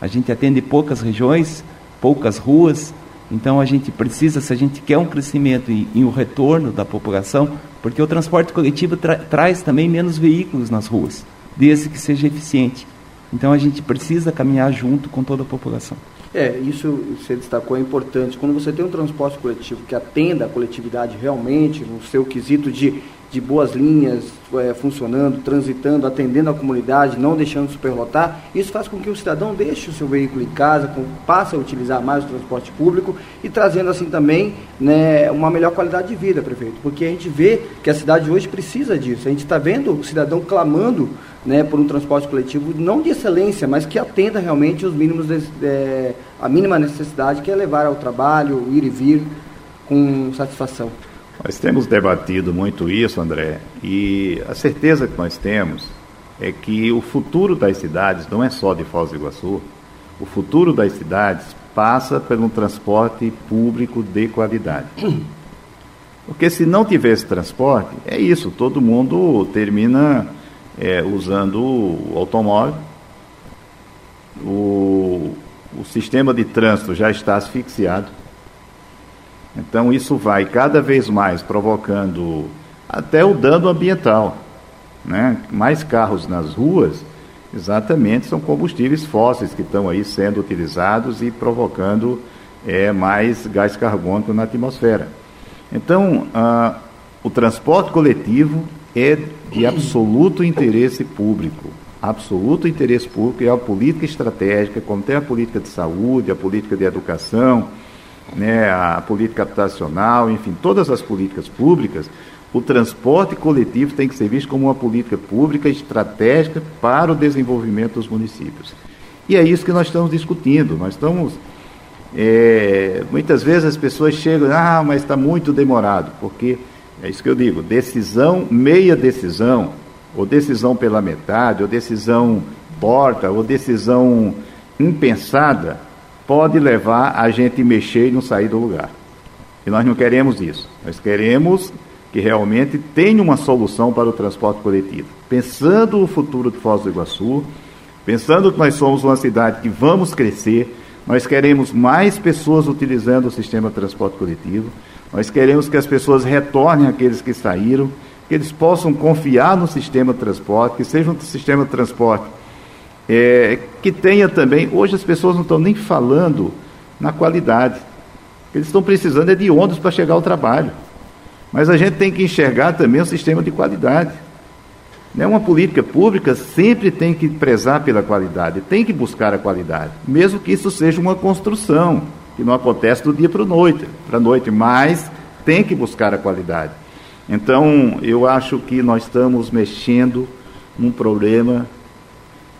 A gente atende poucas regiões, poucas ruas, então a gente precisa, se a gente quer um crescimento e, e um retorno da população, porque o transporte coletivo tra traz também menos veículos nas ruas, desde que seja eficiente. Então a gente precisa caminhar junto com toda a população. É, isso você destacou é importante. Quando você tem um transporte coletivo que atenda a coletividade realmente, no seu quesito de de boas linhas é, funcionando, transitando, atendendo a comunidade, não deixando superlotar, isso faz com que o cidadão deixe o seu veículo em casa, com, passe a utilizar mais o transporte público e trazendo assim também né, uma melhor qualidade de vida, prefeito. Porque a gente vê que a cidade hoje precisa disso. A gente está vendo o cidadão clamando né, por um transporte coletivo não de excelência, mas que atenda realmente os mínimos de, de, a mínima necessidade que é levar ao trabalho, ir e vir com satisfação. Nós temos debatido muito isso, André, e a certeza que nós temos é que o futuro das cidades não é só de Foz do Iguaçu. O futuro das cidades passa por um transporte público de qualidade. Porque se não tiver esse transporte, é isso, todo mundo termina é, usando o automóvel. O, o sistema de trânsito já está asfixiado. Então isso vai cada vez mais provocando até o dano ambiental. Né? Mais carros nas ruas, exatamente, são combustíveis fósseis que estão aí sendo utilizados e provocando é, mais gás carbônico na atmosfera. Então, ah, o transporte coletivo é de absoluto interesse público. Absoluto interesse público é a política estratégica, como tem a política de saúde, a política de educação, né, a política habitacional, enfim, todas as políticas públicas, o transporte coletivo tem que ser visto como uma política pública estratégica para o desenvolvimento dos municípios. E é isso que nós estamos discutindo. Nós estamos. É, muitas vezes as pessoas chegam, ah, mas está muito demorado, porque é isso que eu digo: decisão, meia decisão, ou decisão pela metade, ou decisão porta, ou decisão impensada, pode levar a gente mexer e não sair do lugar. E nós não queremos isso. Nós queremos que realmente tenha uma solução para o transporte coletivo. Pensando o futuro de Foz do Iguaçu, pensando que nós somos uma cidade que vamos crescer, nós queremos mais pessoas utilizando o sistema de transporte coletivo, nós queremos que as pessoas retornem aqueles que saíram, que eles possam confiar no sistema de transporte, que seja um sistema de transporte é, que tenha também. Hoje as pessoas não estão nem falando na qualidade. Eles estão precisando é de ônibus para chegar ao trabalho. Mas a gente tem que enxergar também o sistema de qualidade. Né? Uma política pública sempre tem que prezar pela qualidade, tem que buscar a qualidade, mesmo que isso seja uma construção que não acontece do dia para a noite, para noite, mas tem que buscar a qualidade. Então, eu acho que nós estamos mexendo num problema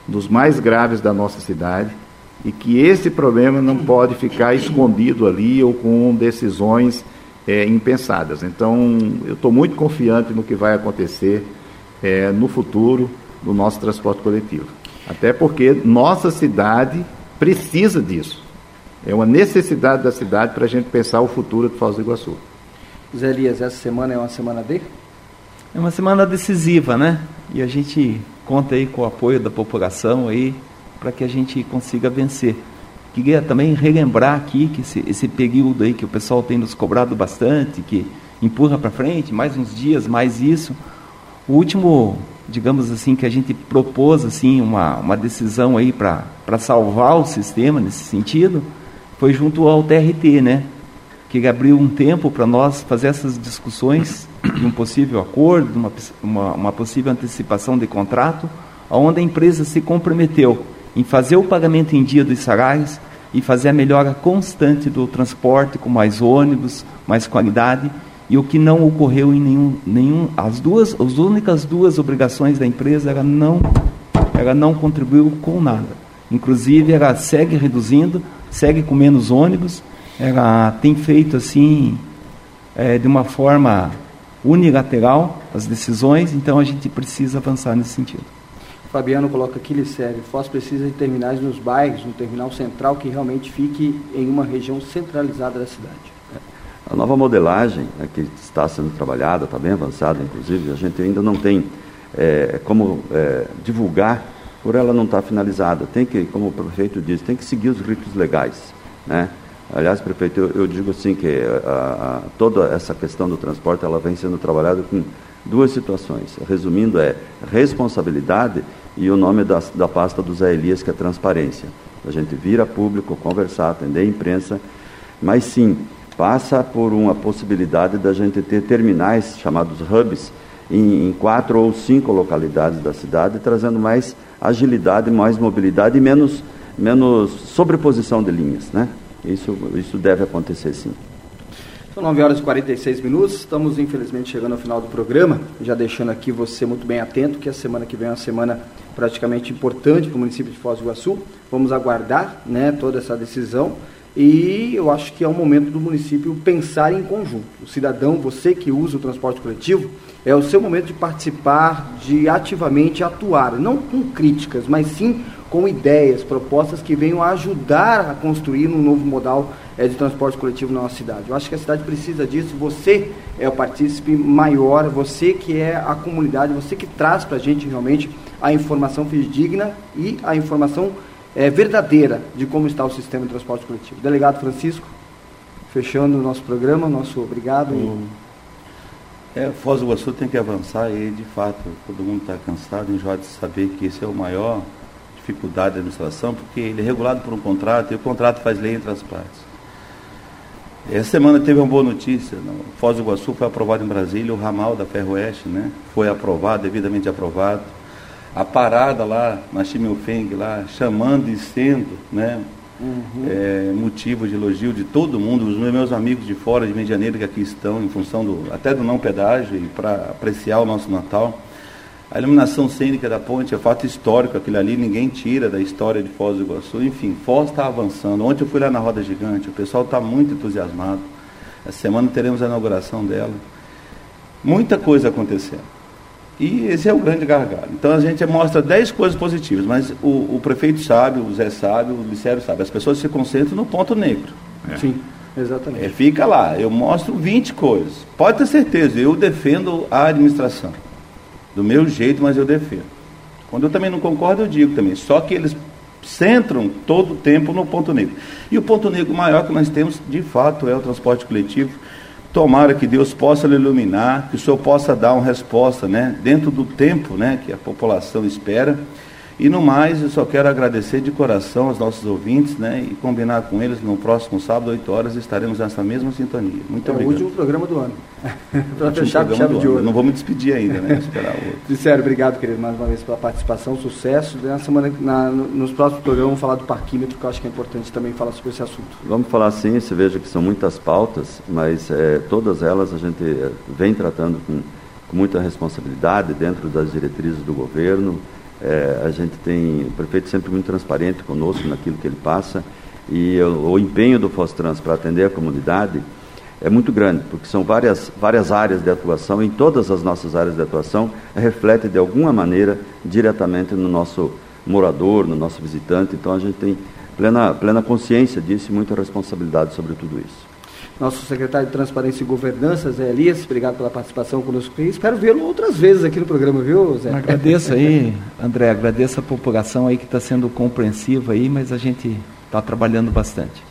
dos mais graves da nossa cidade e que esse problema não pode ficar escondido ali ou com decisões é, impensadas. Então, eu estou muito confiante no que vai acontecer é, no futuro do nosso transporte coletivo. Até porque nossa cidade precisa disso. É uma necessidade da cidade para a gente pensar o futuro de Foz do Iguaçu. Zé Elias, essa semana é uma semana D? É uma semana decisiva, né? E a gente conta aí com o apoio da população aí para que a gente consiga vencer. Queria também relembrar aqui que esse, esse período aí que o pessoal tem nos cobrado bastante, que empurra para frente, mais uns dias, mais isso. O último, digamos assim, que a gente propôs assim uma, uma decisão aí para salvar o sistema nesse sentido, foi junto ao TRT, né? Que abriu um tempo para nós fazer essas discussões de um possível acordo, uma, uma, uma possível antecipação de contrato, onde a empresa se comprometeu em fazer o pagamento em dia dos salários e fazer a melhora constante do transporte com mais ônibus, mais qualidade, e o que não ocorreu em nenhum, nenhum as duas, as únicas duas obrigações da empresa, ela não, ela não contribuiu com nada. Inclusive, ela segue reduzindo, segue com menos ônibus, ela tem feito assim, é, de uma forma unilateral as decisões, então a gente precisa avançar nesse sentido. Fabiano coloca aqui, Licério, Foz precisa de terminais nos bairros, um terminal central que realmente fique em uma região centralizada da cidade. A nova modelagem né, que está sendo trabalhada, está bem avançada, inclusive, a gente ainda não tem é, como é, divulgar por ela não estar tá finalizada. Tem que, como o prefeito disse, tem que seguir os ritos legais. Né? Aliás, prefeito, eu, eu digo assim que a, a, toda essa questão do transporte ela vem sendo trabalhada com duas situações. Resumindo, é responsabilidade e o nome da, da pasta do Zé Elias, que é transparência. A gente vir a público, conversar, atender a imprensa, mas sim, passa por uma possibilidade da gente ter terminais chamados hubs em, em quatro ou cinco localidades da cidade, trazendo mais agilidade, mais mobilidade e menos, menos sobreposição de linhas. Né? Isso, isso deve acontecer sim. São 9 horas e 46 minutos, estamos infelizmente chegando ao final do programa, já deixando aqui você muito bem atento que a semana que vem é uma semana praticamente importante para o município de Foz do Iguaçu. Vamos aguardar né, toda essa decisão e eu acho que é o momento do município pensar em conjunto. O cidadão, você que usa o transporte coletivo, é o seu momento de participar, de ativamente atuar, não com críticas, mas sim com ideias, propostas que venham ajudar a construir um novo modal é, de transporte coletivo na nossa cidade. Eu acho que a cidade precisa disso. Você é o partícipe maior, você que é a comunidade, você que traz para a gente realmente a informação fidedigna e a informação é, verdadeira de como está o sistema de transporte coletivo. Delegado Francisco, fechando o nosso programa, nosso obrigado. Hum. É, Foz do Iguaçu tem que avançar e, de fato, todo mundo está cansado, enjoado de saber que esse é o maior dificuldade da administração, porque ele é regulado por um contrato e o contrato faz lei entre as partes. Essa semana teve uma boa notícia. No Foz do Iguaçu foi aprovado em Brasília o ramal da Ferroeste, né? Foi aprovado, devidamente aprovado. A parada lá na Chimilfeng, lá, chamando e sendo, né? Uhum. É, motivo de elogio de todo mundo, os meus amigos de fora de Medianeira que aqui estão, em função do, até do não pedágio e para apreciar o nosso Natal. A iluminação cênica da ponte é fato histórico, aquilo ali ninguém tira da história de Foz do Iguaçu. Enfim, Foz está avançando. Ontem eu fui lá na Roda Gigante, o pessoal está muito entusiasmado. Essa semana teremos a inauguração dela. Muita coisa acontecendo. E esse é o grande gargalo. Então a gente mostra 10 coisas positivas, mas o, o, prefeito sabe, o Zé sabe, o Licério sabe. As pessoas se concentram no ponto negro. É. Sim, exatamente. É, fica lá, eu mostro 20 coisas. Pode ter certeza, eu defendo a administração do meu jeito, mas eu defendo. Quando eu também não concordo, eu digo também. Só que eles centram todo o tempo no ponto negro. E o ponto negro maior que nós temos, de fato, é o transporte coletivo. Tomara que Deus possa lhe iluminar, que o Senhor possa dar uma resposta, né, dentro do tempo, né, que a população espera e no mais, eu só quero agradecer de coração aos nossos ouvintes, né? E combinar com eles no próximo sábado, 8 horas, estaremos nessa mesma sintonia. Muito é obrigado. o último programa do ano. Para fechar com chave de ouro. Não vou me despedir ainda, né? Esperar o outro. Obrigado, querido, mais uma vez pela participação, sucesso. Na semana, na, nos próximos programas vamos falar do parquímetro, que eu acho que é importante também falar sobre esse assunto. Vamos falar sim, você veja que são muitas pautas, mas é, todas elas a gente é, vem tratando com, com muita responsabilidade dentro das diretrizes do governo. É, a gente tem o prefeito sempre muito transparente conosco naquilo que ele passa e o, o empenho do Fostrans para atender a comunidade é muito grande, porque são várias, várias áreas de atuação, em todas as nossas áreas de atuação, reflete de alguma maneira diretamente no nosso morador, no nosso visitante, então a gente tem plena, plena consciência disso e muita responsabilidade sobre tudo isso nosso secretário de Transparência e Governança, Zé Elias. Obrigado pela participação conosco aqui. Espero vê-lo outras vezes aqui no programa, viu, Zé? Agradeço aí, André, agradeço a população aí que está sendo compreensiva aí, mas a gente está trabalhando bastante.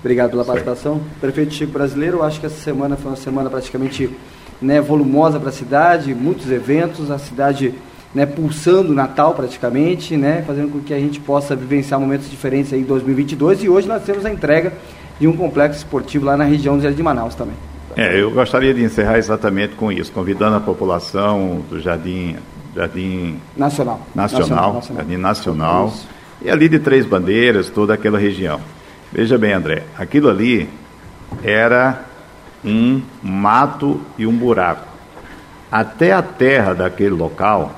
Obrigado pela participação. Prefeito Chico Brasileiro, acho que essa semana foi uma semana praticamente né, volumosa para a cidade, muitos eventos, a cidade né, pulsando Natal praticamente, né, fazendo com que a gente possa vivenciar momentos diferentes aí em 2022 e hoje nós temos a entrega de um complexo esportivo lá na região de Manaus também. É, eu gostaria de encerrar exatamente com isso, convidando a população do Jardim, Jardim Nacional, Nacional, Nacional, Nacional. Jardim Nacional, e ali de Três Bandeiras, toda aquela região. Veja bem, André, aquilo ali era um mato e um buraco. Até a terra daquele local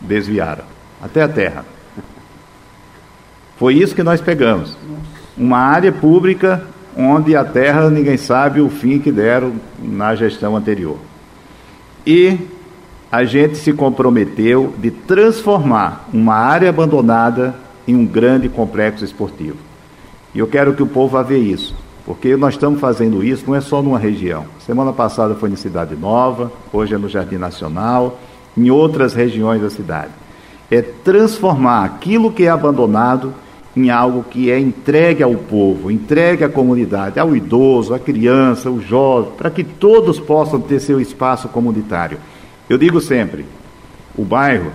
desviaram. Até a terra. Foi isso que nós pegamos uma área pública onde a terra ninguém sabe o fim que deram na gestão anterior. E a gente se comprometeu de transformar uma área abandonada em um grande complexo esportivo. E eu quero que o povo vá ver isso, porque nós estamos fazendo isso não é só numa região. Semana passada foi em Cidade Nova, hoje é no Jardim Nacional, em outras regiões da cidade. É transformar aquilo que é abandonado em algo que é entregue ao povo, entregue à comunidade, ao idoso, à criança, ao jovem, para que todos possam ter seu espaço comunitário. Eu digo sempre: o bairro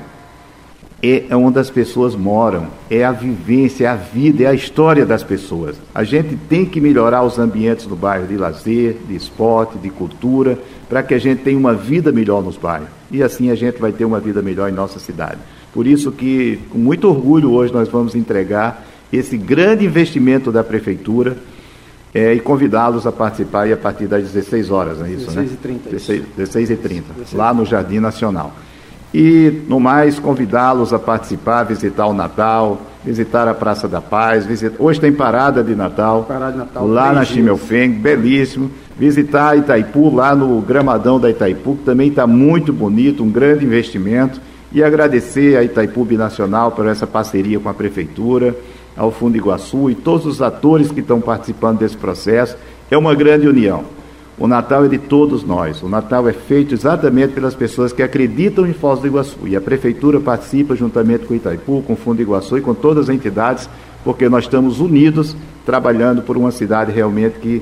é onde as pessoas moram, é a vivência, é a vida, é a história das pessoas. A gente tem que melhorar os ambientes do bairro de lazer, de esporte, de cultura, para que a gente tenha uma vida melhor nos bairros. E assim a gente vai ter uma vida melhor em nossa cidade. Por isso que, com muito orgulho, hoje nós vamos entregar esse grande investimento da prefeitura é, e convidá-los a participar aí a partir das 16 horas, não é isso, 16 né? e 30, 16, 16 e 30, lá no Jardim Nacional. E, no mais, convidá-los a participar, visitar o Natal, visitar a Praça da Paz. Visitar... Hoje tem parada de Natal, Parada de Natal, lá na. Chimelfeng, belíssimo. Visitar Itaipu, lá no gramadão da Itaipu, que também está muito bonito, um grande investimento. E agradecer a Itaipu Binacional por essa parceria com a Prefeitura, ao Fundo Iguaçu e todos os atores que estão participando desse processo. É uma grande união. O Natal é de todos nós. O Natal é feito exatamente pelas pessoas que acreditam em Foz do Iguaçu. E a Prefeitura participa juntamente com Itaipu, com o Fundo Iguaçu e com todas as entidades, porque nós estamos unidos trabalhando por uma cidade realmente que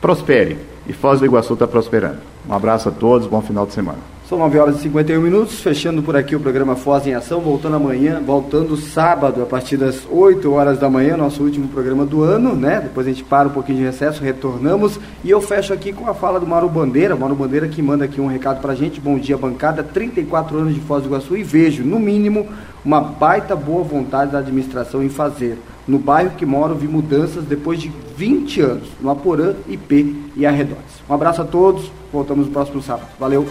prospere. E Foz do Iguaçu está prosperando. Um abraço a todos, bom final de semana. São 9 horas e 51 minutos, fechando por aqui o programa Foz em Ação, voltando amanhã, voltando sábado, a partir das 8 horas da manhã, nosso último programa do ano, né? Depois a gente para um pouquinho de recesso, retornamos. E eu fecho aqui com a fala do Mauro Bandeira, Mauro Bandeira que manda aqui um recado pra gente. Bom dia, bancada, 34 anos de Foz do Iguaçu e vejo, no mínimo, uma baita boa vontade da administração em fazer. No bairro que moro, vi mudanças depois de 20 anos, no Aporã, IP e arredores. Um abraço a todos, voltamos no próximo sábado. Valeu!